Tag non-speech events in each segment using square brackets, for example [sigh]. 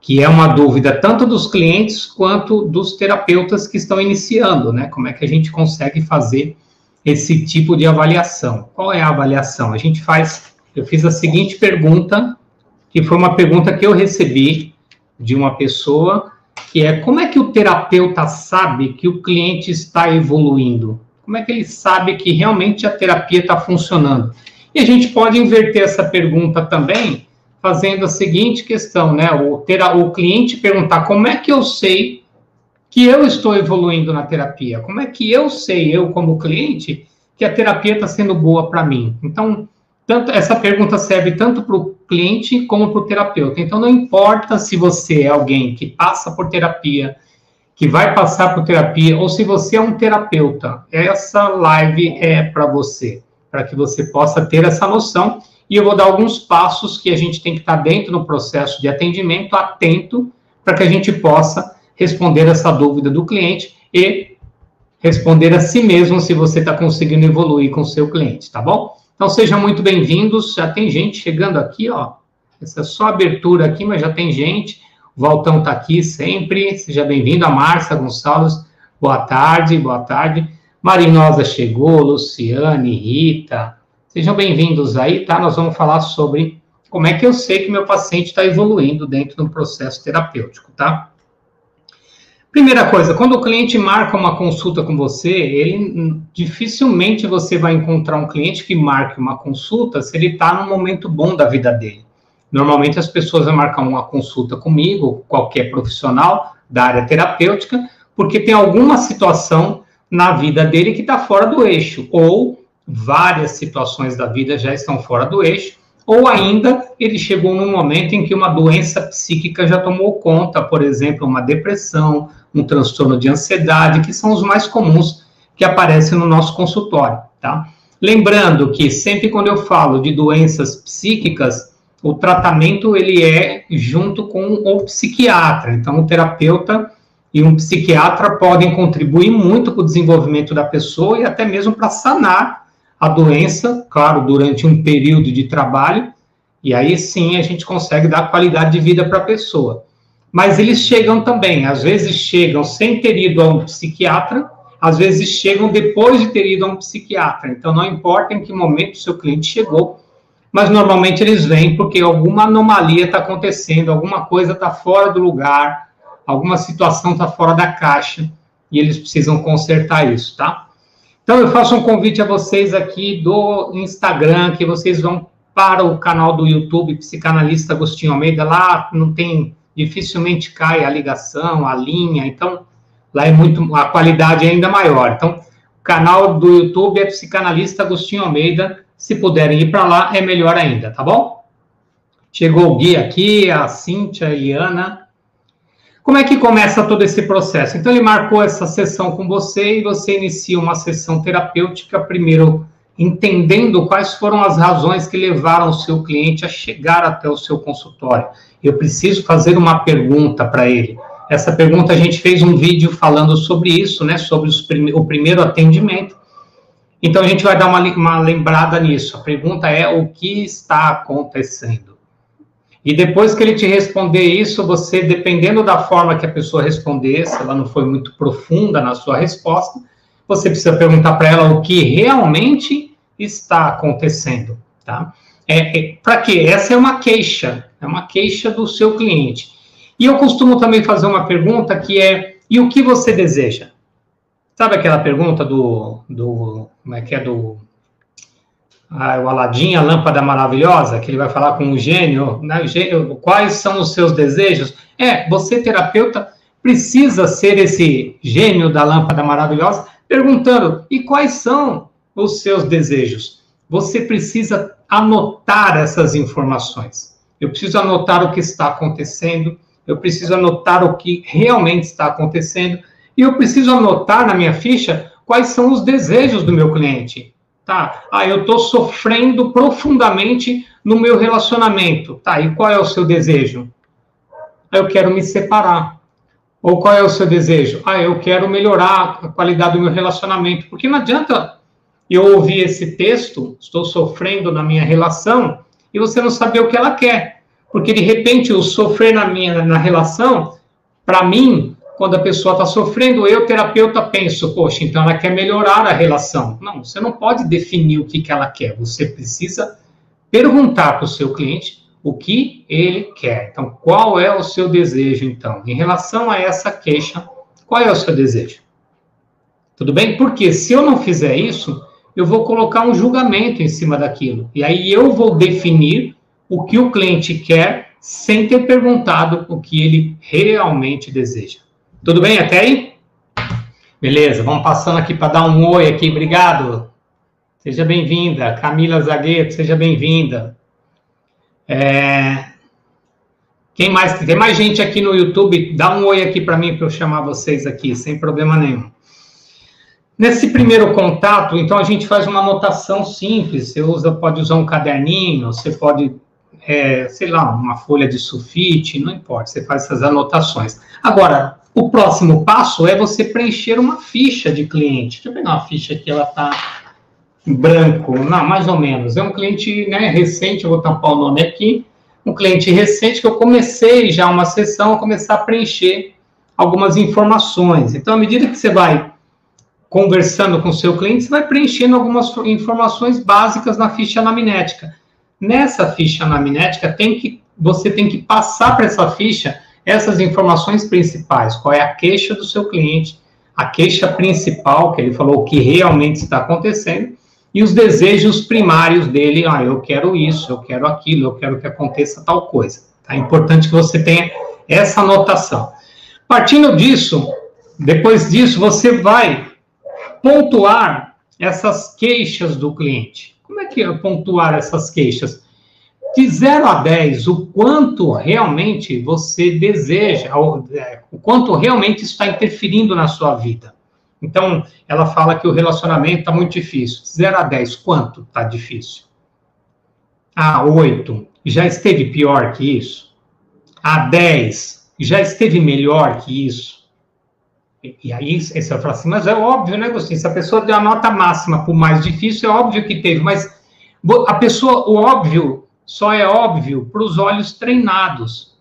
que é uma dúvida tanto dos clientes quanto dos terapeutas que estão iniciando, né? Como é que a gente consegue fazer esse tipo de avaliação? Qual é a avaliação? A gente faz, eu fiz a seguinte pergunta, que foi uma pergunta que eu recebi de uma pessoa, que é como é que o terapeuta sabe que o cliente está evoluindo? Como é que ele sabe que realmente a terapia está funcionando? E a gente pode inverter essa pergunta também fazendo a seguinte questão, né? O, ter, o cliente perguntar como é que eu sei que eu estou evoluindo na terapia? Como é que eu sei, eu como cliente, que a terapia está sendo boa para mim? Então, tanto, essa pergunta serve tanto para o cliente como para o terapeuta. Então, não importa se você é alguém que passa por terapia, que vai passar por terapia, ou se você é um terapeuta, essa live é para você, para que você possa ter essa noção e eu vou dar alguns passos que a gente tem que estar dentro do processo de atendimento, atento, para que a gente possa responder essa dúvida do cliente e responder a si mesmo se você está conseguindo evoluir com o seu cliente, tá bom? Então sejam muito bem-vindos. Já tem gente chegando aqui, ó. Essa é só abertura aqui, mas já tem gente. O Valtão está aqui sempre. Seja bem-vindo. A Márcia Gonçalves, boa tarde, boa tarde. Marinosa chegou, Luciane, Rita, Sejam bem-vindos aí, tá? Nós vamos falar sobre como é que eu sei que meu paciente está evoluindo dentro do processo terapêutico, tá? Primeira coisa, quando o cliente marca uma consulta com você, ele dificilmente você vai encontrar um cliente que marque uma consulta se ele está num momento bom da vida dele. Normalmente as pessoas vão marcar uma consulta comigo, qualquer profissional da área terapêutica, porque tem alguma situação na vida dele que está fora do eixo, ou várias situações da vida já estão fora do eixo, ou ainda ele chegou num momento em que uma doença psíquica já tomou conta, por exemplo, uma depressão, um transtorno de ansiedade, que são os mais comuns que aparecem no nosso consultório, tá? Lembrando que sempre quando eu falo de doenças psíquicas, o tratamento ele é junto com o psiquiatra. Então, o terapeuta e um psiquiatra podem contribuir muito para o desenvolvimento da pessoa e até mesmo para sanar a doença, claro, durante um período de trabalho, e aí sim a gente consegue dar qualidade de vida para a pessoa. Mas eles chegam também, às vezes chegam sem ter ido a um psiquiatra, às vezes chegam depois de ter ido a um psiquiatra. Então não importa em que momento o seu cliente chegou, mas normalmente eles vêm porque alguma anomalia está acontecendo, alguma coisa está fora do lugar, alguma situação está fora da caixa e eles precisam consertar isso, tá? Então, eu faço um convite a vocês aqui do Instagram, que vocês vão para o canal do YouTube Psicanalista Agostinho Almeida. Lá não tem, dificilmente cai a ligação, a linha, então lá é muito, a qualidade é ainda maior. Então, o canal do YouTube é Psicanalista Agostinho Almeida. Se puderem ir para lá, é melhor ainda, tá bom? Chegou o Gui aqui, a Cíntia, a Eliana. Como é que começa todo esse processo? Então, ele marcou essa sessão com você e você inicia uma sessão terapêutica, primeiro entendendo quais foram as razões que levaram o seu cliente a chegar até o seu consultório. Eu preciso fazer uma pergunta para ele. Essa pergunta a gente fez um vídeo falando sobre isso, né? Sobre prime o primeiro atendimento. Então a gente vai dar uma, uma lembrada nisso. A pergunta é o que está acontecendo. E depois que ele te responder isso, você, dependendo da forma que a pessoa responder, se ela não foi muito profunda na sua resposta, você precisa perguntar para ela o que realmente está acontecendo, tá? É, é para quê? Essa é uma queixa, é uma queixa do seu cliente. E eu costumo também fazer uma pergunta que é: e o que você deseja? Sabe aquela pergunta do, do como é que é do ah, o Aladim, a lâmpada maravilhosa, que ele vai falar com o gênio, né, quais são os seus desejos? É, você, terapeuta, precisa ser esse gênio da lâmpada maravilhosa, perguntando: e quais são os seus desejos? Você precisa anotar essas informações. Eu preciso anotar o que está acontecendo, eu preciso anotar o que realmente está acontecendo e eu preciso anotar na minha ficha quais são os desejos do meu cliente. Tá? Ah, eu estou sofrendo profundamente no meu relacionamento. Tá, e qual é o seu desejo? Eu quero me separar. Ou qual é o seu desejo? Ah, eu quero melhorar a qualidade do meu relacionamento. Porque não adianta eu ouvir esse texto, estou sofrendo na minha relação, e você não saber o que ela quer. Porque de repente o sofrer na minha na relação, para mim, quando a pessoa está sofrendo, eu, terapeuta, penso, poxa, então ela quer melhorar a relação. Não, você não pode definir o que, que ela quer. Você precisa perguntar para o seu cliente o que ele quer. Então, qual é o seu desejo, então? Em relação a essa queixa, qual é o seu desejo? Tudo bem? Porque se eu não fizer isso, eu vou colocar um julgamento em cima daquilo. E aí eu vou definir o que o cliente quer sem ter perguntado o que ele realmente deseja. Tudo bem até aí? Beleza, vamos passando aqui para dar um oi aqui. Obrigado. Seja bem-vinda. Camila Zagueto, seja bem-vinda. É... Quem mais? Tem mais gente aqui no YouTube? Dá um oi aqui para mim para eu chamar vocês aqui, sem problema nenhum. Nesse primeiro contato, então a gente faz uma anotação simples. Você usa, pode usar um caderninho, você pode é, sei lá, uma folha de sulfite, não importa, você faz essas anotações. Agora, o próximo passo é você preencher uma ficha de cliente. Deixa eu pegar uma ficha aqui, ela está branco, não, mais ou menos. É um cliente né, recente, eu vou tampar o nome aqui, um cliente recente que eu comecei já uma sessão a começar a preencher algumas informações. Então, à medida que você vai conversando com o seu cliente, você vai preenchendo algumas informações básicas na ficha anamnética. Nessa ficha anamnética, tem que, você tem que passar para essa ficha essas informações principais. Qual é a queixa do seu cliente, a queixa principal, que ele falou o que realmente está acontecendo, e os desejos primários dele. Ah, eu quero isso, eu quero aquilo, eu quero que aconteça tal coisa. Tá? É importante que você tenha essa anotação. Partindo disso, depois disso, você vai pontuar essas queixas do cliente. Como é que é pontuar essas queixas? De 0 a 10, o quanto realmente você deseja, é, o quanto realmente está interferindo na sua vida. Então, ela fala que o relacionamento está muito difícil. 0 a 10, quanto está difícil? A 8, já esteve pior que isso? A 10, já esteve melhor que isso? E, aí você vai falar assim, mas é óbvio, né, Agostinho? Se a pessoa deu a nota máxima o mais difícil, é óbvio que teve, mas a pessoa, o óbvio, só é óbvio para os olhos treinados.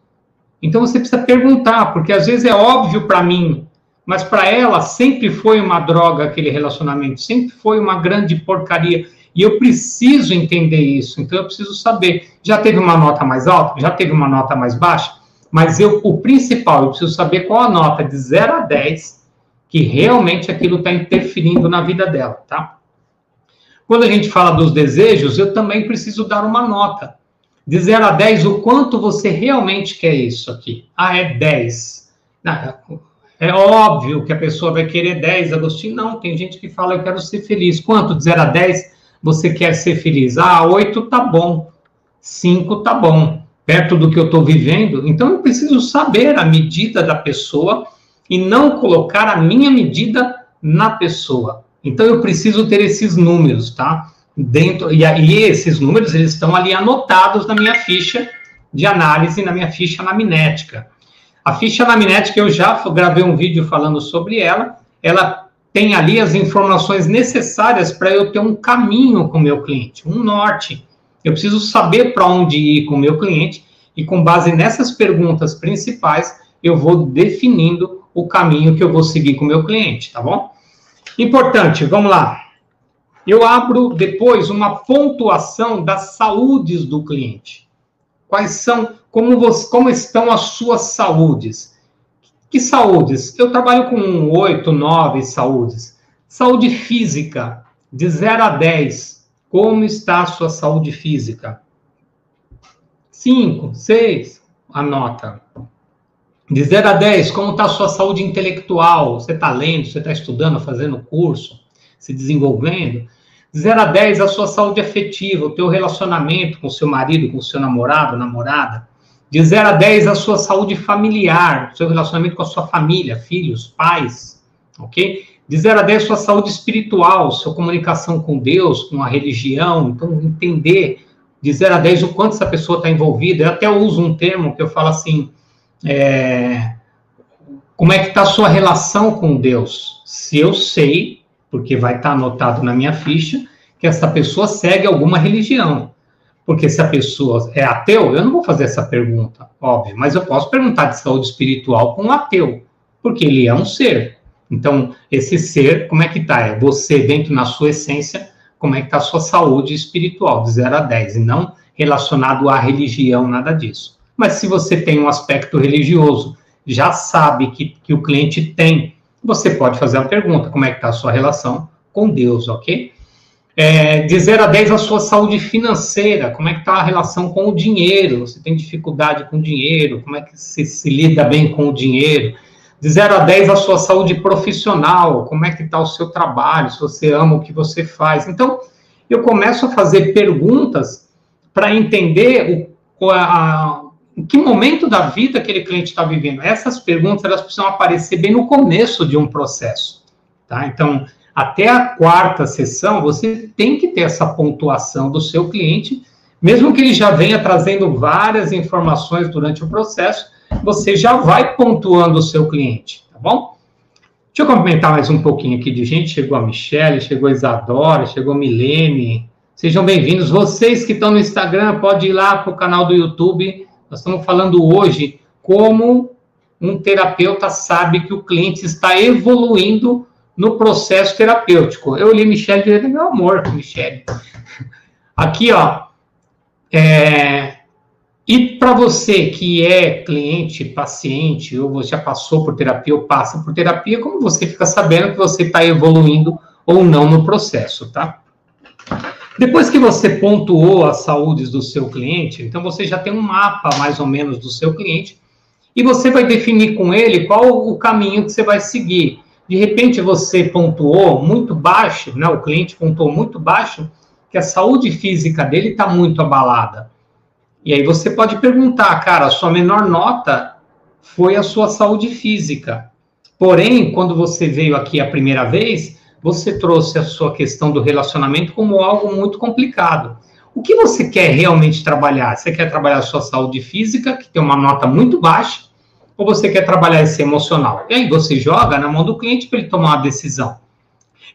Então você precisa perguntar, porque às vezes é óbvio para mim, mas para ela sempre foi uma droga aquele relacionamento, sempre foi uma grande porcaria. E eu preciso entender isso, então eu preciso saber. Já teve uma nota mais alta? Já teve uma nota mais baixa? Mas eu, o principal, eu preciso saber qual a nota de 0 a 10 que realmente aquilo está interferindo na vida dela, tá? Quando a gente fala dos desejos, eu também preciso dar uma nota. De 0 a 10, o quanto você realmente quer isso aqui? Ah, é 10. é óbvio que a pessoa vai querer 10, Agostinho. Não, tem gente que fala, eu quero ser feliz. Quanto? De 0 a 10, você quer ser feliz? Ah, 8 tá bom. 5 tá bom perto do que eu estou vivendo, então eu preciso saber a medida da pessoa e não colocar a minha medida na pessoa. Então eu preciso ter esses números, tá? Dentro e aí esses números eles estão ali anotados na minha ficha de análise, na minha ficha anamnética. A ficha anamnética eu já gravei um vídeo falando sobre ela. Ela tem ali as informações necessárias para eu ter um caminho com o meu cliente, um norte. Eu preciso saber para onde ir com o meu cliente e com base nessas perguntas principais, eu vou definindo o caminho que eu vou seguir com o meu cliente, tá bom? Importante, vamos lá. Eu abro depois uma pontuação das saúdes do cliente. Quais são, como, você, como estão as suas saúdes? Que saúdes? Eu trabalho com oito, nove saúdes. Saúde física, de 0 a 10. Como está a sua saúde física? Cinco, seis, anota. De 0 a 10, como está a sua saúde intelectual? Você está lendo, você está estudando, fazendo curso, se desenvolvendo? De 0 a 10, a sua saúde afetiva, o teu relacionamento com o seu marido, com o seu namorado, namorada. De 0 a 10, a sua saúde familiar, seu relacionamento com a sua família, filhos, pais, ok? De 0 a 10, sua saúde espiritual, sua comunicação com Deus, com a religião. Então, entender de 0 a 10 o quanto essa pessoa está envolvida. Eu até uso um termo que eu falo assim, é, como é que está a sua relação com Deus? Se eu sei, porque vai estar tá anotado na minha ficha, que essa pessoa segue alguma religião. Porque se a pessoa é ateu, eu não vou fazer essa pergunta, óbvio, mas eu posso perguntar de saúde espiritual com um ateu, porque ele é um ser. Então, esse ser, como é que está? É você dentro na sua essência, como é que está a sua saúde espiritual, de 0 a 10, e não relacionado à religião, nada disso. Mas se você tem um aspecto religioso, já sabe que, que o cliente tem, você pode fazer a pergunta, como é que está a sua relação com Deus, ok? É, de 0 a 10, a sua saúde financeira, como é que está a relação com o dinheiro, você tem dificuldade com o dinheiro, como é que você se lida bem com o dinheiro, de 0 a 10, a sua saúde profissional, como é que está o seu trabalho, se você ama o que você faz. Então, eu começo a fazer perguntas para entender o, a, em que momento da vida aquele cliente está vivendo. Essas perguntas elas precisam aparecer bem no começo de um processo, tá? Então, até a quarta sessão, você tem que ter essa pontuação do seu cliente, mesmo que ele já venha trazendo várias informações durante o processo, você já vai pontuando o seu cliente, tá bom? Deixa eu comentar mais um pouquinho aqui de gente. Chegou a Michelle, chegou a Isadora, chegou a Milene. Sejam bem-vindos. Vocês que estão no Instagram, pode ir lá para o canal do YouTube nós estamos falando hoje como um terapeuta sabe que o cliente está evoluindo no processo terapêutico. Eu li Michele falei, meu amor, Michele. Aqui, ó. É, e para você que é cliente, paciente, ou você já passou por terapia ou passa por terapia, como você fica sabendo que você está evoluindo ou não no processo, tá? Depois que você pontuou as saúdes do seu cliente, então você já tem um mapa mais ou menos do seu cliente e você vai definir com ele qual o caminho que você vai seguir. De repente você pontuou muito baixo, né? O cliente pontuou muito baixo que a saúde física dele está muito abalada. E aí você pode perguntar, cara, a sua menor nota foi a sua saúde física. Porém, quando você veio aqui a primeira vez, você trouxe a sua questão do relacionamento como algo muito complicado. O que você quer realmente trabalhar? Você quer trabalhar a sua saúde física, que tem uma nota muito baixa, ou você quer trabalhar esse emocional? E aí você joga na mão do cliente para ele tomar uma decisão.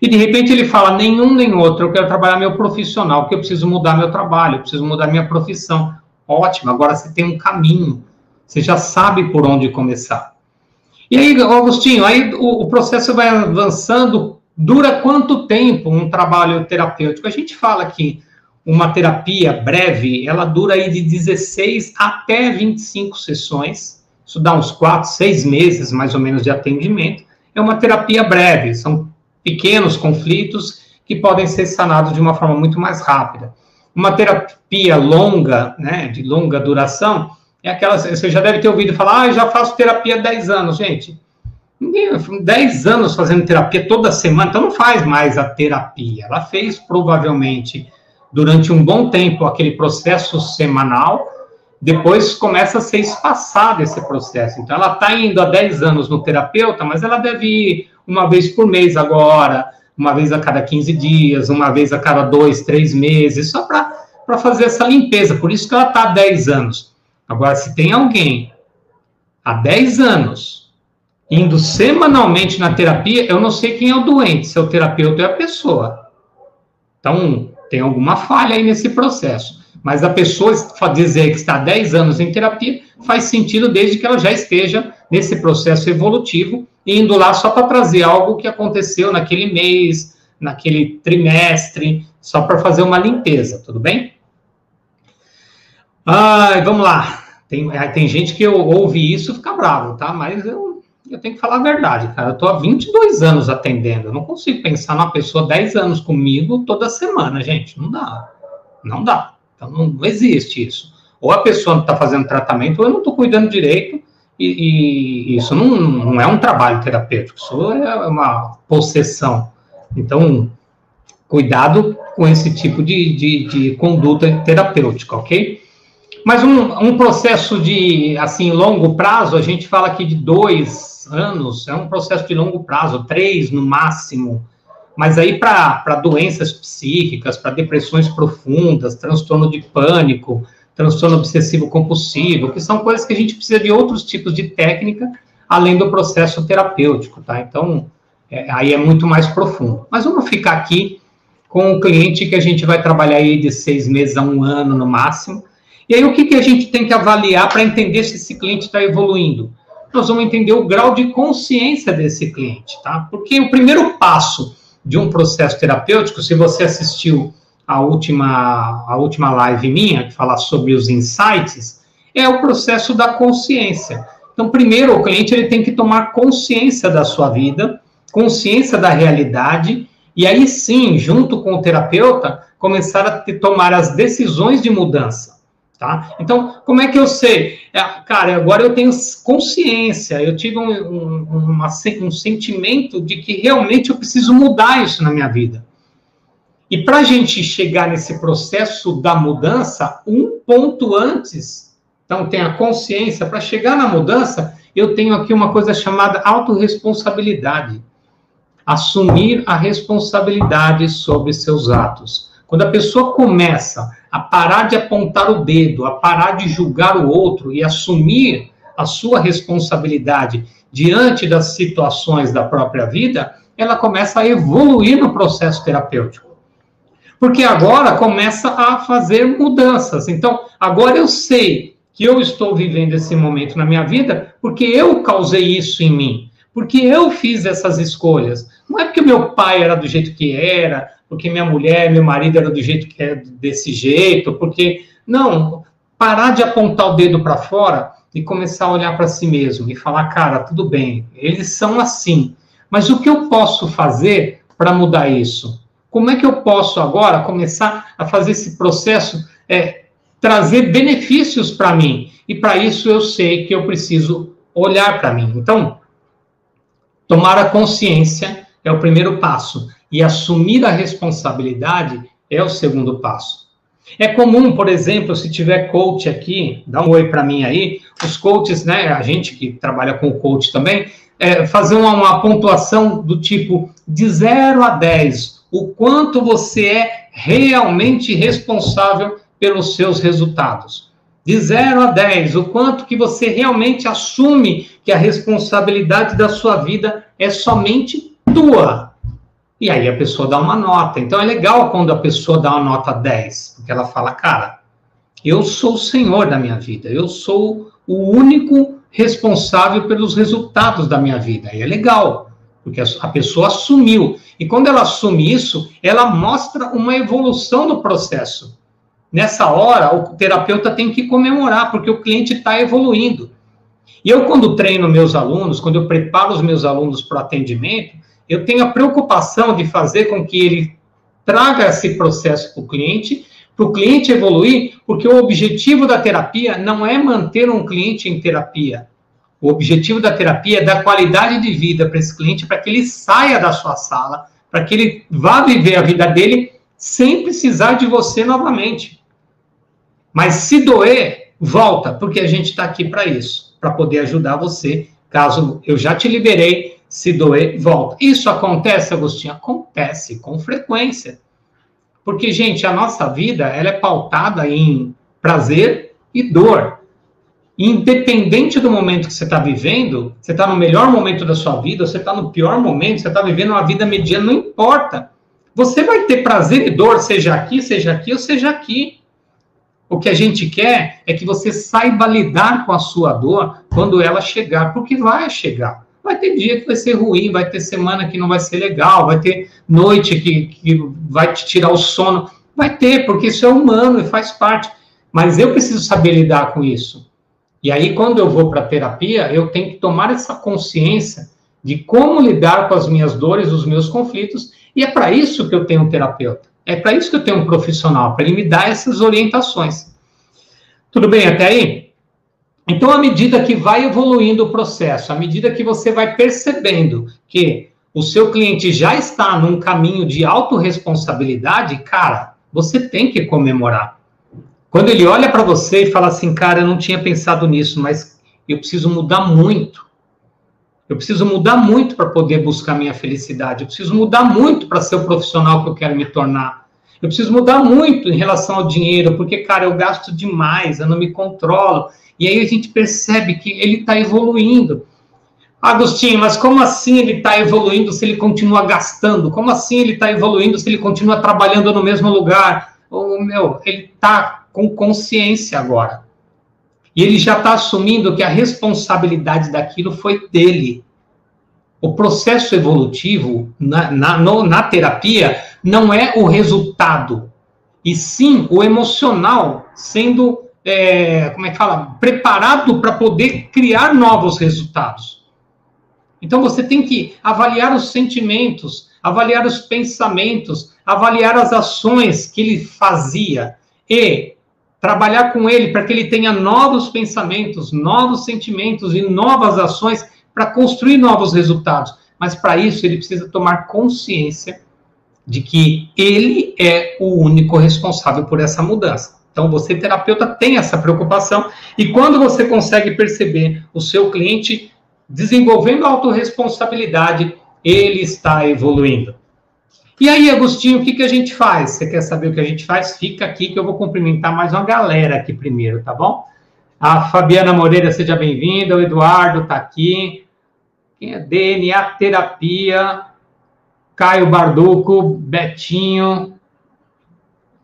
E de repente ele fala: nenhum nem outro, eu quero trabalhar meu profissional, porque eu preciso mudar meu trabalho, eu preciso mudar minha profissão. Ótimo, agora você tem um caminho, você já sabe por onde começar. E aí, Augustinho, aí o, o processo vai avançando Dura quanto tempo um trabalho terapêutico? A gente fala que uma terapia breve, ela dura aí de 16 até 25 sessões. Isso dá uns 4, 6 meses, mais ou menos, de atendimento. É uma terapia breve, são pequenos conflitos que podem ser sanados de uma forma muito mais rápida. Uma terapia longa, né, de longa duração, é aquela, você já deve ter ouvido falar, ah, já faço terapia há 10 anos, gente. Ninguém, 10 anos fazendo terapia toda semana, então não faz mais a terapia. Ela fez provavelmente durante um bom tempo aquele processo semanal, depois começa a ser espaçado esse processo. Então ela está indo há 10 anos no terapeuta, mas ela deve ir uma vez por mês agora, uma vez a cada 15 dias, uma vez a cada dois, três meses, só para fazer essa limpeza. Por isso que ela está há 10 anos. Agora, se tem alguém há 10 anos indo semanalmente na terapia, eu não sei quem é o doente, se é o terapeuta ou é a pessoa. Então, tem alguma falha aí nesse processo. Mas a pessoa dizer que está há 10 anos em terapia faz sentido desde que ela já esteja nesse processo evolutivo, indo lá só para trazer algo que aconteceu naquele mês, naquele trimestre, só para fazer uma limpeza, tudo bem? Ai, vamos lá. Tem, tem gente que ouve isso e fica bravo, tá? Mas eu eu tenho que falar a verdade, cara. Eu tô há 22 anos atendendo. Eu não consigo pensar numa pessoa 10 anos comigo toda semana, gente. Não dá. Não dá. Então não, existe isso. Ou a pessoa não está fazendo tratamento, ou eu não estou cuidando direito, e, e isso não, não, é um trabalho terapêutico, isso é uma possessão. Então, cuidado com esse tipo de, de, de conduta terapêutica, ok? Mas um, um processo de, assim, longo prazo, a gente fala aqui de dois anos, é um processo de longo prazo, três no máximo. Mas aí para doenças psíquicas, para depressões profundas, transtorno de pânico, transtorno obsessivo compulsivo, que são coisas que a gente precisa de outros tipos de técnica, além do processo terapêutico, tá? Então, é, aí é muito mais profundo. Mas vamos ficar aqui com o cliente que a gente vai trabalhar aí de seis meses a um ano no máximo, e aí, o que, que a gente tem que avaliar para entender se esse cliente está evoluindo? Nós vamos entender o grau de consciência desse cliente, tá? Porque o primeiro passo de um processo terapêutico, se você assistiu a última, a última live minha, que fala sobre os insights, é o processo da consciência. Então, primeiro, o cliente ele tem que tomar consciência da sua vida, consciência da realidade, e aí sim, junto com o terapeuta, começar a tomar as decisões de mudança. Tá? Então, como é que eu sei? É, cara, agora eu tenho consciência, eu tive um, um, uma, um sentimento de que realmente eu preciso mudar isso na minha vida. E para a gente chegar nesse processo da mudança, um ponto antes, então tem a consciência, para chegar na mudança, eu tenho aqui uma coisa chamada autorresponsabilidade. Assumir a responsabilidade sobre seus atos. Quando a pessoa começa a parar de apontar o dedo, a parar de julgar o outro e assumir a sua responsabilidade diante das situações da própria vida, ela começa a evoluir no processo terapêutico. Porque agora começa a fazer mudanças. Então, agora eu sei que eu estou vivendo esse momento na minha vida porque eu causei isso em mim, porque eu fiz essas escolhas. Não é porque meu pai era do jeito que era, porque minha mulher, meu marido era do jeito que é desse jeito, porque não, parar de apontar o dedo para fora e começar a olhar para si mesmo e falar, cara, tudo bem, eles são assim, mas o que eu posso fazer para mudar isso? Como é que eu posso agora começar a fazer esse processo é, trazer benefícios para mim? E para isso eu sei que eu preciso olhar para mim. Então, tomar a consciência é o primeiro passo e assumir a responsabilidade é o segundo passo. É comum, por exemplo, se tiver coach aqui, dá um oi para mim aí, os coaches, né, a gente que trabalha com coach também, é, fazer uma, uma pontuação do tipo de 0 a 10, o quanto você é realmente responsável pelos seus resultados. De 0 a 10, o quanto que você realmente assume que a responsabilidade da sua vida é somente tua. E aí a pessoa dá uma nota. Então é legal quando a pessoa dá uma nota 10, porque ela fala, cara, eu sou o senhor da minha vida, eu sou o único responsável pelos resultados da minha vida. E é legal, porque a pessoa assumiu. E quando ela assume isso, ela mostra uma evolução do processo. Nessa hora, o terapeuta tem que comemorar, porque o cliente está evoluindo. E eu, quando treino meus alunos, quando eu preparo os meus alunos para o atendimento, eu tenho a preocupação de fazer com que ele traga esse processo para o cliente, para o cliente evoluir, porque o objetivo da terapia não é manter um cliente em terapia. O objetivo da terapia é dar qualidade de vida para esse cliente, para que ele saia da sua sala, para que ele vá viver a vida dele sem precisar de você novamente. Mas se doer, volta, porque a gente está aqui para isso, para poder ajudar você. Caso eu já te liberei, se doer, volta. Isso acontece, Agostinho? Acontece com frequência. Porque, gente, a nossa vida ela é pautada em prazer e dor. Independente do momento que você está vivendo, você está no melhor momento da sua vida, você está no pior momento, você está vivendo uma vida mediana, não importa. Você vai ter prazer e dor, seja aqui, seja aqui ou seja aqui. O que a gente quer é que você saiba lidar com a sua dor quando ela chegar, porque vai chegar. Vai ter dia que vai ser ruim, vai ter semana que não vai ser legal, vai ter noite que, que vai te tirar o sono. Vai ter, porque isso é humano e faz parte. Mas eu preciso saber lidar com isso. E aí, quando eu vou para a terapia, eu tenho que tomar essa consciência de como lidar com as minhas dores, os meus conflitos, e é para isso que eu tenho um terapeuta. É para isso que eu tenho um profissional, para ele me dar essas orientações. Tudo bem até aí? Então, à medida que vai evoluindo o processo, à medida que você vai percebendo que o seu cliente já está num caminho de autorresponsabilidade, cara, você tem que comemorar. Quando ele olha para você e fala assim, cara, eu não tinha pensado nisso, mas eu preciso mudar muito. Eu preciso mudar muito para poder buscar minha felicidade. Eu preciso mudar muito para ser o profissional que eu quero me tornar. Eu preciso mudar muito em relação ao dinheiro, porque, cara, eu gasto demais, eu não me controlo. E aí a gente percebe que ele está evoluindo. Agostinho, mas como assim ele está evoluindo se ele continua gastando? Como assim ele está evoluindo se ele continua trabalhando no mesmo lugar? Oh, meu, ele está com consciência agora. E ele já está assumindo que a responsabilidade daquilo foi dele. O processo evolutivo na, na, no, na terapia não é o resultado, e sim o emocional sendo, é, como é que fala, preparado para poder criar novos resultados. Então você tem que avaliar os sentimentos, avaliar os pensamentos, avaliar as ações que ele fazia e trabalhar com ele para que ele tenha novos pensamentos, novos sentimentos e novas ações para construir novos resultados. Mas para isso ele precisa tomar consciência de que ele é o único responsável por essa mudança. Então, você, terapeuta, tem essa preocupação, e quando você consegue perceber o seu cliente desenvolvendo autorresponsabilidade, ele está evoluindo. E aí, Agostinho, o que, que a gente faz? Você quer saber o que a gente faz? Fica aqui que eu vou cumprimentar mais uma galera aqui primeiro, tá bom? A Fabiana Moreira, seja bem-vinda. O Eduardo está aqui. Quem é DNA Terapia? Caio Barduco, Betinho.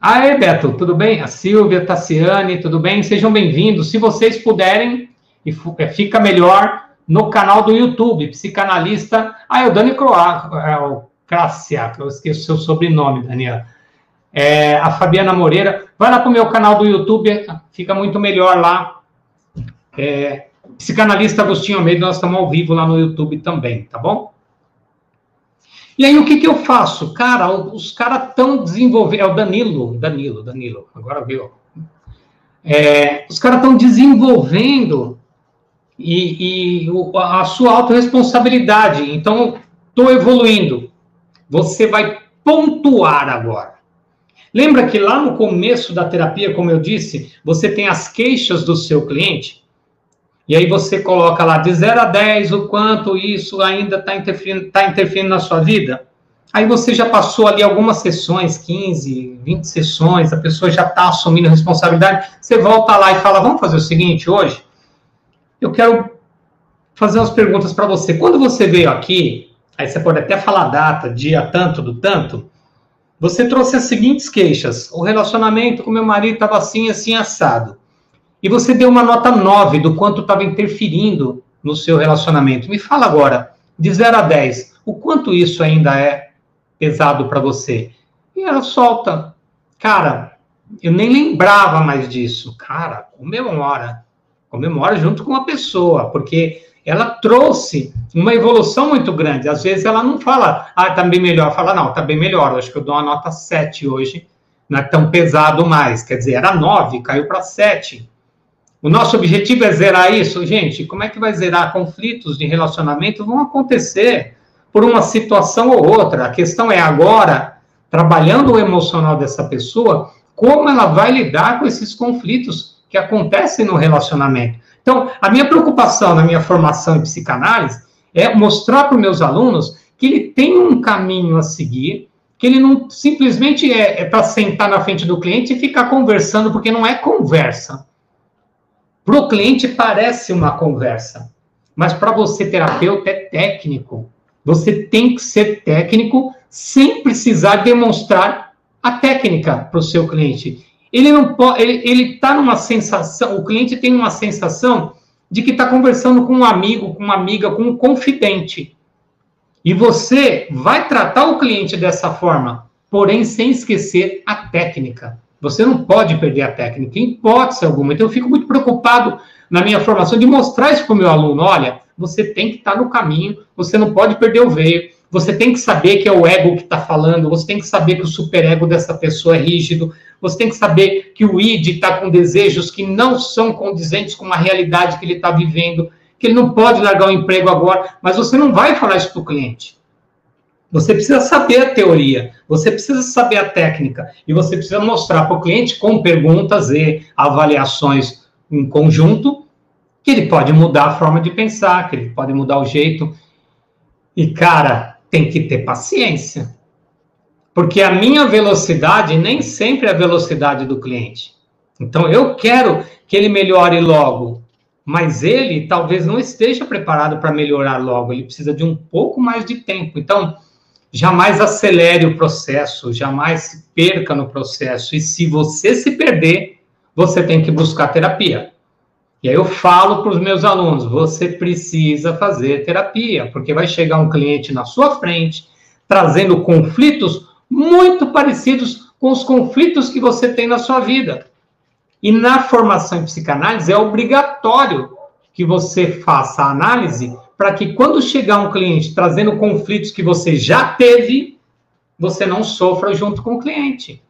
Aê, Beto, tudo bem? A Silvia, Tassiane, tudo bem? Sejam bem-vindos. Se vocês puderem, e é, fica melhor no canal do YouTube, psicanalista. Ah, é o Dani Croá, é eu esqueço o seu sobrenome, Daniel. É, a Fabiana Moreira. Vai lá para o meu canal do YouTube, fica muito melhor lá. É, psicanalista Agostinho Almeida, nós estamos ao vivo lá no YouTube também, tá bom? E aí, o que, que eu faço? Cara, os caras estão desenvolvendo. É o Danilo, Danilo, Danilo, agora viu. É, os caras estão desenvolvendo e, e a sua autorresponsabilidade. Então, estou evoluindo. Você vai pontuar agora. Lembra que lá no começo da terapia, como eu disse, você tem as queixas do seu cliente? E aí você coloca lá de 0 a 10 o quanto isso ainda está interferindo, tá interferindo na sua vida. Aí você já passou ali algumas sessões, 15, 20 sessões, a pessoa já está assumindo responsabilidade. Você volta lá e fala: vamos fazer o seguinte hoje? Eu quero fazer umas perguntas para você. Quando você veio aqui, aí você pode até falar data, dia tanto do tanto, você trouxe as seguintes queixas. O relacionamento com meu marido estava assim, assim, assado e você deu uma nota 9 do quanto estava interferindo no seu relacionamento. Me fala agora, de 0 a 10, o quanto isso ainda é pesado para você? E ela solta. Cara, eu nem lembrava mais disso. Cara, comemora. Comemora junto com a pessoa, porque ela trouxe uma evolução muito grande. Às vezes ela não fala, ah, tá bem melhor. Fala, não, tá bem melhor. acho que eu dou uma nota 7 hoje. Não é tão pesado mais. Quer dizer, era 9, caiu para 7. O nosso objetivo é zerar isso, gente. Como é que vai zerar? Conflitos de relacionamento vão acontecer por uma situação ou outra. A questão é agora, trabalhando o emocional dessa pessoa, como ela vai lidar com esses conflitos que acontecem no relacionamento. Então, a minha preocupação na minha formação em psicanálise é mostrar para os meus alunos que ele tem um caminho a seguir, que ele não simplesmente é, é para sentar na frente do cliente e ficar conversando, porque não é conversa. Para o cliente parece uma conversa, mas para você, terapeuta, é técnico. Você tem que ser técnico sem precisar demonstrar a técnica para o seu cliente. Ele não pode, ele está numa sensação, o cliente tem uma sensação de que está conversando com um amigo, com uma amiga, com um confidente. E você vai tratar o cliente dessa forma, porém sem esquecer a técnica. Você não pode perder a técnica, em hipótese alguma. Então, eu fico muito preocupado na minha formação de mostrar isso para o meu aluno. Olha, você tem que estar tá no caminho, você não pode perder o veio, você tem que saber que é o ego que está falando, você tem que saber que o superego dessa pessoa é rígido, você tem que saber que o id está com desejos que não são condizentes com a realidade que ele está vivendo, que ele não pode largar o emprego agora, mas você não vai falar isso para o cliente. Você precisa saber a teoria, você precisa saber a técnica e você precisa mostrar para o cliente com perguntas e avaliações em conjunto que ele pode mudar a forma de pensar, que ele pode mudar o jeito. E cara, tem que ter paciência. Porque a minha velocidade nem sempre é a velocidade do cliente. Então eu quero que ele melhore logo, mas ele talvez não esteja preparado para melhorar logo, ele precisa de um pouco mais de tempo. Então, jamais acelere o processo, jamais se perca no processo. E se você se perder, você tem que buscar terapia. E aí eu falo para os meus alunos: você precisa fazer terapia, porque vai chegar um cliente na sua frente trazendo conflitos muito parecidos com os conflitos que você tem na sua vida. E na formação em psicanálise é obrigatório que você faça a análise para que quando chegar um cliente trazendo conflitos que você já teve, você não sofra junto com o cliente.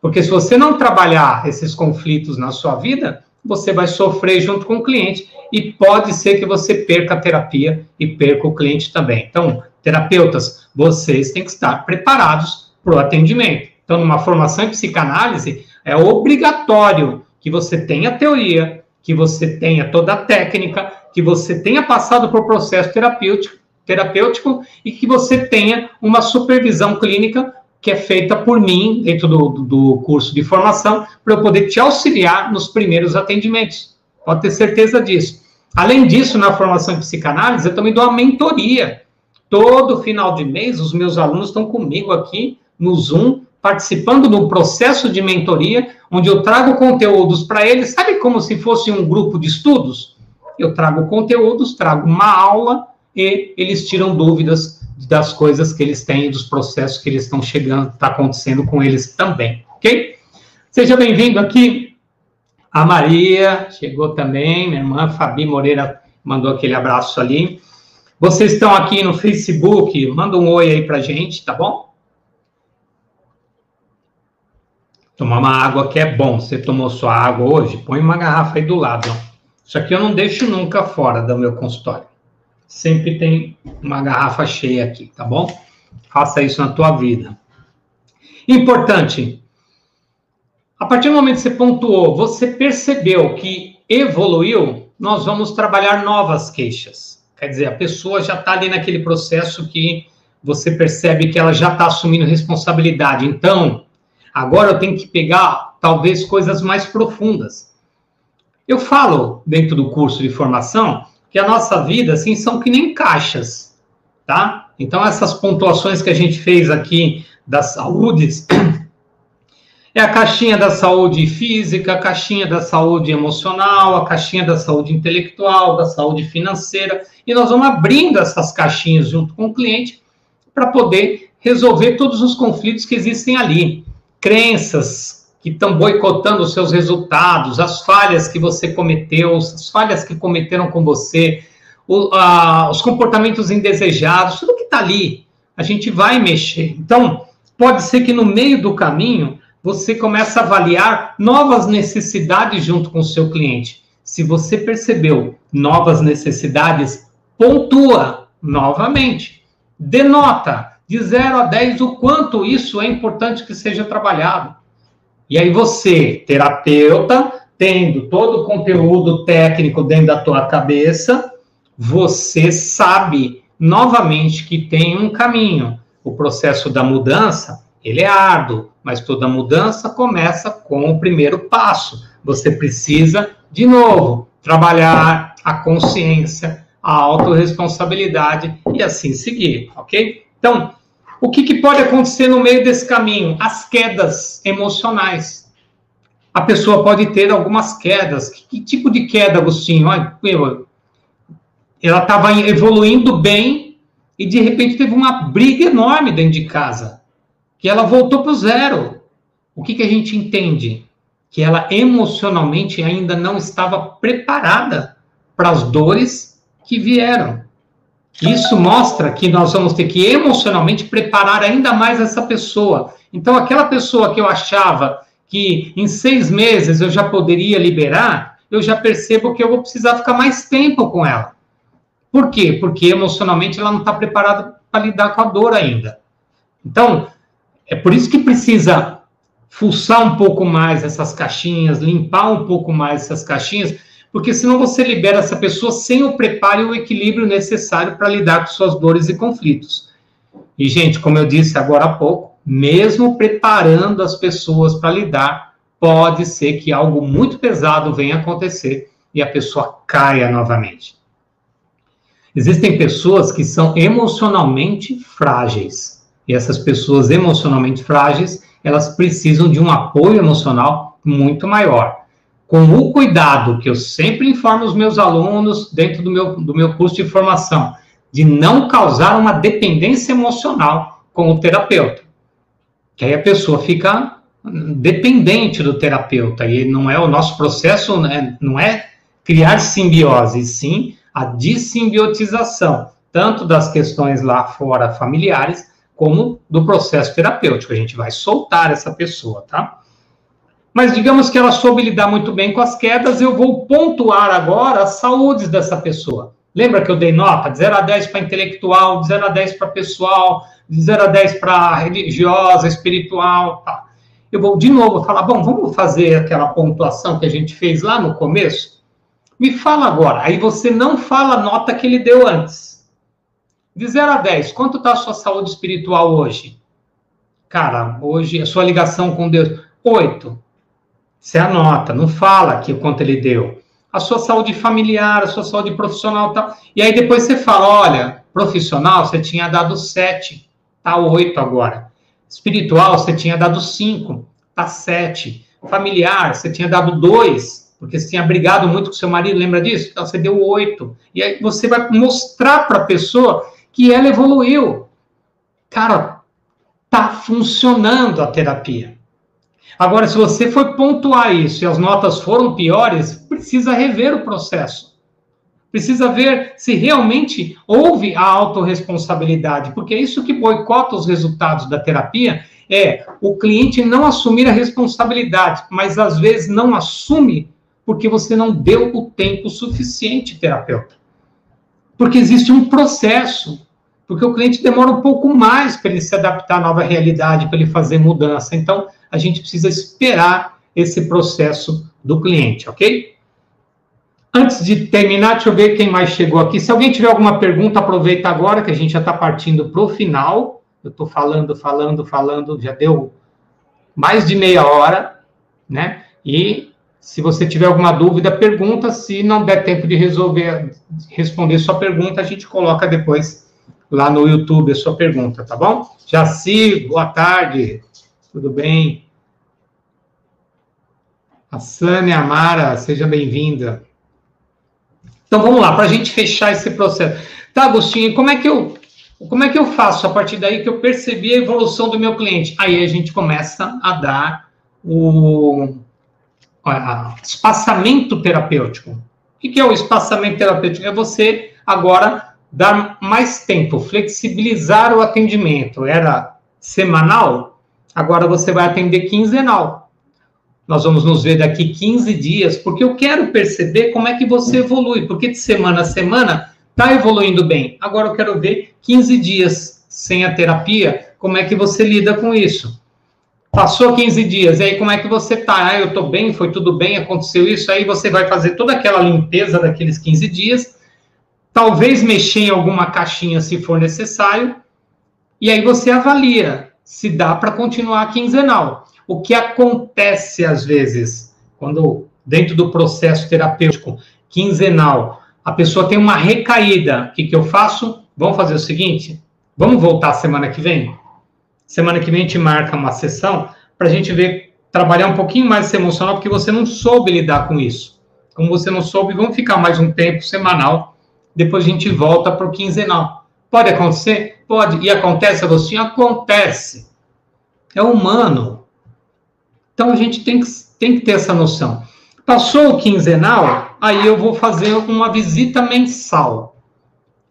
Porque se você não trabalhar esses conflitos na sua vida, você vai sofrer junto com o cliente e pode ser que você perca a terapia e perca o cliente também. Então, terapeutas, vocês têm que estar preparados para o atendimento. Então, numa formação em psicanálise, é obrigatório que você tenha teoria, que você tenha toda a técnica, que você tenha passado por processo terapêutico, terapêutico e que você tenha uma supervisão clínica que é feita por mim dentro do, do curso de formação para eu poder te auxiliar nos primeiros atendimentos. Pode ter certeza disso. Além disso, na formação em psicanálise, eu também dou uma mentoria. Todo final de mês, os meus alunos estão comigo aqui no Zoom participando do processo de mentoria, onde eu trago conteúdos para eles, sabe como se fosse um grupo de estudos? Eu trago conteúdos, trago uma aula e eles tiram dúvidas das coisas que eles têm, dos processos que eles estão chegando, está acontecendo com eles também, ok? Seja bem-vindo aqui. A Maria chegou também, minha irmã Fabi Moreira mandou aquele abraço ali. Vocês estão aqui no Facebook, manda um oi aí pra gente, tá bom? Tomar uma água que é bom. Você tomou sua água hoje? Põe uma garrafa aí do lado. Isso aqui eu não deixo nunca fora do meu consultório. Sempre tem uma garrafa cheia aqui, tá bom? Faça isso na tua vida. Importante. A partir do momento que você pontuou, você percebeu que evoluiu, nós vamos trabalhar novas queixas. Quer dizer, a pessoa já está ali naquele processo que você percebe que ela já está assumindo responsabilidade. Então, Agora eu tenho que pegar, talvez, coisas mais profundas. Eu falo, dentro do curso de formação, que a nossa vida, assim, são que nem caixas, tá? Então, essas pontuações que a gente fez aqui das saúdes, [clears throat] é a caixinha da saúde física, a caixinha da saúde emocional, a caixinha da saúde intelectual, da saúde financeira, e nós vamos abrindo essas caixinhas junto com o cliente para poder resolver todos os conflitos que existem ali crenças que estão boicotando os seus resultados, as falhas que você cometeu, as falhas que cometeram com você, o, a, os comportamentos indesejados, tudo que está ali, a gente vai mexer. Então, pode ser que no meio do caminho você comece a avaliar novas necessidades junto com o seu cliente. Se você percebeu novas necessidades, pontua novamente. Denota de 0 a 10 o quanto isso é importante que seja trabalhado. E aí você, terapeuta, tendo todo o conteúdo técnico dentro da tua cabeça, você sabe novamente que tem um caminho. O processo da mudança, ele é árduo, mas toda mudança começa com o primeiro passo. Você precisa, de novo, trabalhar a consciência, a autorresponsabilidade e assim seguir, ok? Então, o que, que pode acontecer no meio desse caminho? As quedas emocionais. A pessoa pode ter algumas quedas. Que, que tipo de queda, Agostinho? ela estava evoluindo bem e de repente teve uma briga enorme dentro de casa, que ela voltou para o zero. O que, que a gente entende? Que ela emocionalmente ainda não estava preparada para as dores que vieram. Isso mostra que nós vamos ter que emocionalmente preparar ainda mais essa pessoa. Então, aquela pessoa que eu achava que em seis meses eu já poderia liberar, eu já percebo que eu vou precisar ficar mais tempo com ela. Por quê? Porque emocionalmente ela não está preparada para lidar com a dor ainda. Então, é por isso que precisa fuçar um pouco mais essas caixinhas, limpar um pouco mais essas caixinhas, porque senão você libera essa pessoa sem o preparo e o equilíbrio necessário para lidar com suas dores e conflitos. E, gente, como eu disse agora há pouco, mesmo preparando as pessoas para lidar, pode ser que algo muito pesado venha acontecer e a pessoa caia novamente. Existem pessoas que são emocionalmente frágeis. E essas pessoas emocionalmente frágeis, elas precisam de um apoio emocional muito maior. Com o cuidado que eu sempre informo os meus alunos dentro do meu, do meu curso de formação, de não causar uma dependência emocional com o terapeuta. Que aí a pessoa fica dependente do terapeuta, e não é o nosso processo, né, não é criar simbiose, sim a dissimbiotização, tanto das questões lá fora familiares, como do processo terapêutico. A gente vai soltar essa pessoa, tá? Mas digamos que ela soube lidar muito bem com as quedas, eu vou pontuar agora as saúdes dessa pessoa. Lembra que eu dei nota de 0 a 10 para intelectual, de 0 a 10 para pessoal, de 0 a 10 para religiosa, espiritual, tá? Eu vou de novo falar, bom, vamos fazer aquela pontuação que a gente fez lá no começo? Me fala agora. Aí você não fala a nota que ele deu antes. De 0 a 10, quanto está a sua saúde espiritual hoje? Cara, hoje a sua ligação com Deus, 8. Você anota, não fala aqui o quanto ele deu. A sua saúde familiar, a sua saúde profissional, tal. E aí depois você fala, olha, profissional, você tinha dado 7, tá 8 agora. Espiritual, você tinha dado 5, tá 7. Familiar, você tinha dado 2, porque você tinha brigado muito com seu marido, lembra disso? Então você deu oito. E aí você vai mostrar para a pessoa que ela evoluiu. Cara, tá funcionando a terapia. Agora, se você for pontuar isso e as notas foram piores, precisa rever o processo. Precisa ver se realmente houve a autorresponsabilidade, porque é isso que boicota os resultados da terapia é o cliente não assumir a responsabilidade, mas às vezes não assume porque você não deu o tempo suficiente, terapeuta. Porque existe um processo, porque o cliente demora um pouco mais para ele se adaptar à nova realidade, para ele fazer mudança. Então, a gente precisa esperar esse processo do cliente, ok? Antes de terminar, deixa eu ver quem mais chegou aqui. Se alguém tiver alguma pergunta, aproveita agora, que a gente já está partindo para o final. Eu estou falando, falando, falando, já deu mais de meia hora, né? E se você tiver alguma dúvida, pergunta. Se não der tempo de resolver, responder sua pergunta, a gente coloca depois lá no YouTube a sua pergunta, tá bom? Jaci, boa tarde. Tudo bem? A Sânia Amara, seja bem-vinda. Então vamos lá, para a gente fechar esse processo. Tá, Agostinho, como é que eu como é que eu faço a partir daí que eu percebi a evolução do meu cliente? Aí a gente começa a dar o, espaçamento terapêutico. O que é o espaçamento terapêutico? É você agora dar mais tempo, flexibilizar o atendimento. Era semanal, agora você vai atender quinzenal. Nós vamos nos ver daqui 15 dias, porque eu quero perceber como é que você evolui, porque de semana a semana está evoluindo bem. Agora eu quero ver 15 dias sem a terapia, como é que você lida com isso. Passou 15 dias, e aí como é que você tá? Ah, eu tô bem, foi tudo bem, aconteceu isso, aí você vai fazer toda aquela limpeza daqueles 15 dias, talvez mexer em alguma caixinha se for necessário, e aí você avalia se dá para continuar quinzenal. O que acontece às vezes, quando dentro do processo terapêutico quinzenal, a pessoa tem uma recaída, o que, que eu faço? Vamos fazer o seguinte? Vamos voltar semana que vem? Semana que vem a gente marca uma sessão para a gente ver, trabalhar um pouquinho mais esse emocional, porque você não soube lidar com isso. Como você não soube, vamos ficar mais um tempo semanal, depois a gente volta para o quinzenal. Pode acontecer? Pode. E acontece, Agostinho? Acontece. É humano. Então a gente tem que, tem que ter essa noção. Passou o quinzenal, aí eu vou fazer uma visita mensal.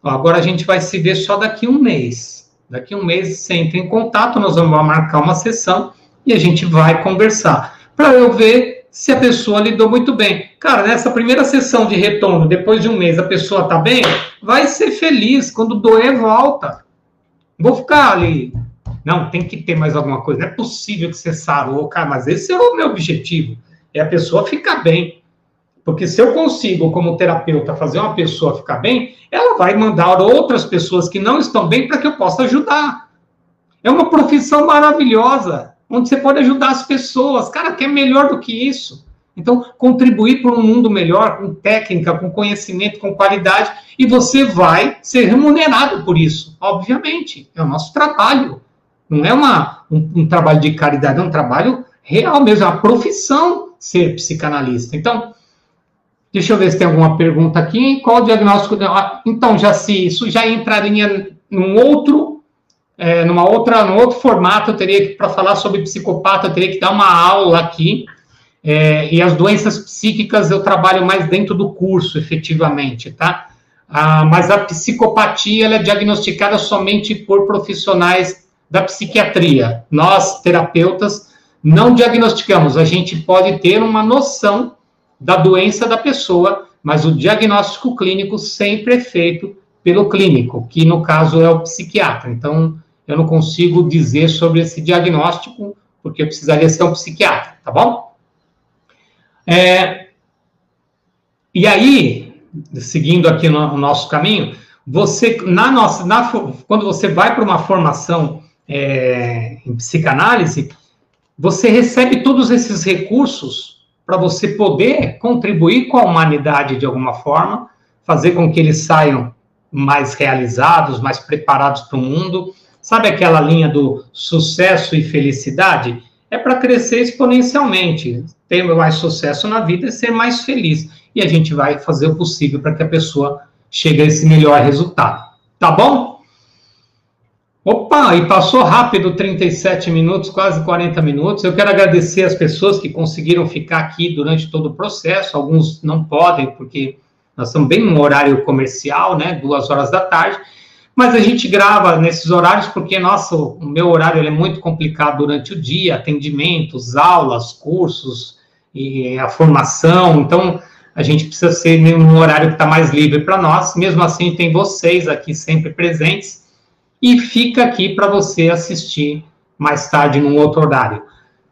Agora a gente vai se ver só daqui um mês. Daqui um mês você entra em contato, nós vamos marcar uma sessão e a gente vai conversar. Para eu ver se a pessoa lidou muito bem. Cara, nessa primeira sessão de retorno, depois de um mês, a pessoa está bem, vai ser feliz. Quando doer, volta. Vou ficar ali. Não, tem que ter mais alguma coisa. Não é possível que você sarou, cara, mas esse é o meu objetivo. É a pessoa ficar bem. Porque se eu consigo, como terapeuta, fazer uma pessoa ficar bem, ela vai mandar outras pessoas que não estão bem para que eu possa ajudar. É uma profissão maravilhosa, onde você pode ajudar as pessoas. Cara, que é melhor do que isso. Então, contribuir para um mundo melhor, com técnica, com conhecimento, com qualidade, e você vai ser remunerado por isso, obviamente. É o nosso trabalho. Não é uma, um, um trabalho de caridade, é um trabalho real mesmo, é uma profissão ser psicanalista. Então, deixa eu ver se tem alguma pergunta aqui. Qual o diagnóstico? Ah, então, já se isso já entraria num outro, é, numa outra, num outro formato, eu teria que, para falar sobre psicopata, eu teria que dar uma aula aqui é, e as doenças psíquicas eu trabalho mais dentro do curso, efetivamente, tá? Ah, mas a psicopatia ela é diagnosticada somente por profissionais da psiquiatria. Nós, terapeutas, não diagnosticamos. A gente pode ter uma noção da doença da pessoa, mas o diagnóstico clínico sempre é feito pelo clínico, que no caso é o psiquiatra. Então, eu não consigo dizer sobre esse diagnóstico, porque precisaria ser um psiquiatra, tá bom? É, e aí, seguindo aqui no, no, nosso caminho, você, na nossa, na, quando você vai para uma formação é, em psicanálise, você recebe todos esses recursos para você poder contribuir com a humanidade de alguma forma, fazer com que eles saiam mais realizados, mais preparados para o mundo. Sabe aquela linha do sucesso e felicidade? É para crescer exponencialmente ter mais sucesso na vida e ser mais feliz. E a gente vai fazer o possível para que a pessoa chegue a esse melhor resultado. Tá bom? Opa, e passou rápido 37 minutos, quase 40 minutos. Eu quero agradecer as pessoas que conseguiram ficar aqui durante todo o processo. Alguns não podem, porque nós estamos bem no horário comercial, né? Duas horas da tarde. Mas a gente grava nesses horários porque, nossa, o meu horário é muito complicado durante o dia, atendimentos, aulas, cursos, e a formação. Então, a gente precisa ser num horário que está mais livre para nós. Mesmo assim, tem vocês aqui sempre presentes e fica aqui para você assistir mais tarde num outro horário.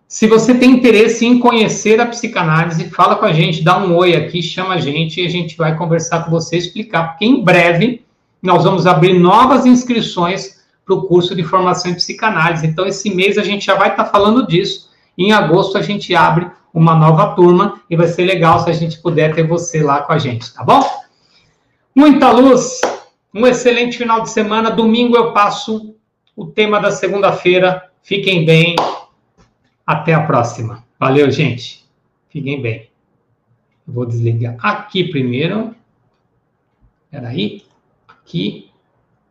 Se você tem interesse em conhecer a psicanálise, fala com a gente, dá um oi aqui, chama a gente e a gente vai conversar com você, explicar, porque em breve nós vamos abrir novas inscrições para o curso de formação em psicanálise. Então, esse mês a gente já vai estar tá falando disso. Em agosto a gente abre uma nova turma e vai ser legal se a gente puder ter você lá com a gente, tá bom? Muita luz, um excelente final de semana. Domingo eu passo o tema da segunda-feira. Fiquem bem. Até a próxima. Valeu, gente. Fiquem bem. vou desligar aqui primeiro. Espera aí. Aqui.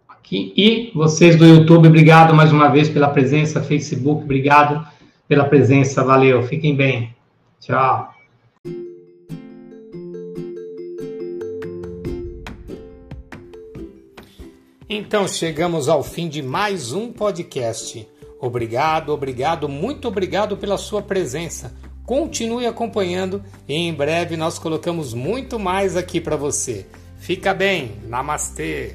Aqui. E vocês do YouTube, obrigado mais uma vez pela presença. Facebook, obrigado pela presença. Valeu. Fiquem bem. Tchau. Então chegamos ao fim de mais um podcast. Obrigado, obrigado, muito obrigado pela sua presença. Continue acompanhando e em breve nós colocamos muito mais aqui para você. Fica bem. Namastê.